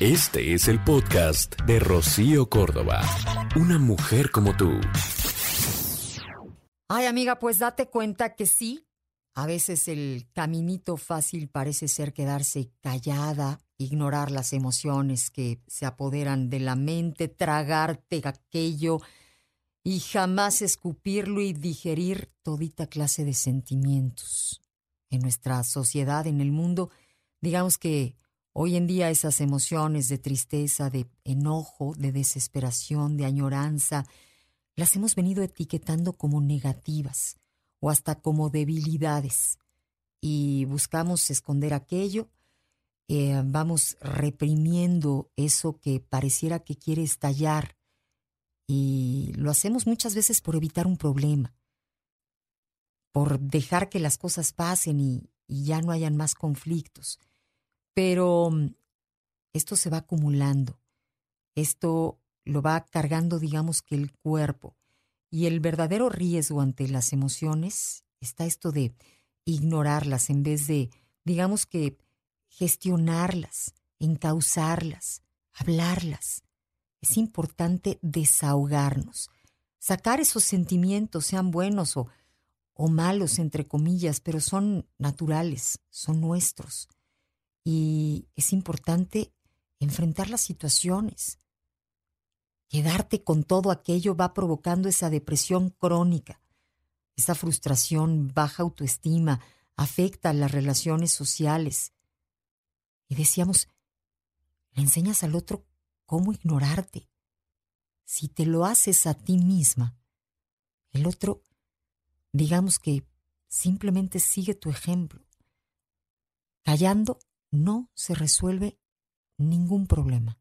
Este es el podcast de Rocío Córdoba. Una mujer como tú. Ay, amiga, pues date cuenta que sí. A veces el caminito fácil parece ser quedarse callada, ignorar las emociones que se apoderan de la mente, tragarte aquello y jamás escupirlo y digerir todita clase de sentimientos. En nuestra sociedad, en el mundo, digamos que hoy en día esas emociones de tristeza, de enojo, de desesperación, de añoranza, las hemos venido etiquetando como negativas o hasta como debilidades y buscamos esconder aquello, eh, vamos reprimiendo eso que pareciera que quiere estallar y lo hacemos muchas veces por evitar un problema, por dejar que las cosas pasen y, y ya no hayan más conflictos. Pero mm, esto se va acumulando, esto lo va cargando, digamos que el cuerpo. Y el verdadero riesgo ante las emociones está esto de ignorarlas en vez de, digamos que, gestionarlas, encauzarlas, hablarlas. Es importante desahogarnos, sacar esos sentimientos, sean buenos o, o malos, entre comillas, pero son naturales, son nuestros. Y es importante enfrentar las situaciones. Quedarte con todo aquello va provocando esa depresión crónica, esa frustración, baja autoestima, afecta las relaciones sociales. Y decíamos, le enseñas al otro cómo ignorarte. Si te lo haces a ti misma, el otro, digamos que simplemente sigue tu ejemplo. Callando no se resuelve ningún problema.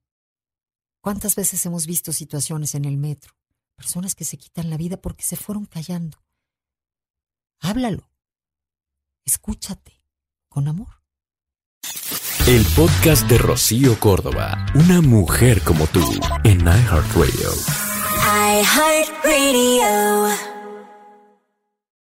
¿Cuántas veces hemos visto situaciones en el metro? Personas que se quitan la vida porque se fueron callando. Háblalo. Escúchate con amor. El podcast de Rocío Córdoba. Una mujer como tú en iHeartRadio. iHeartRadio.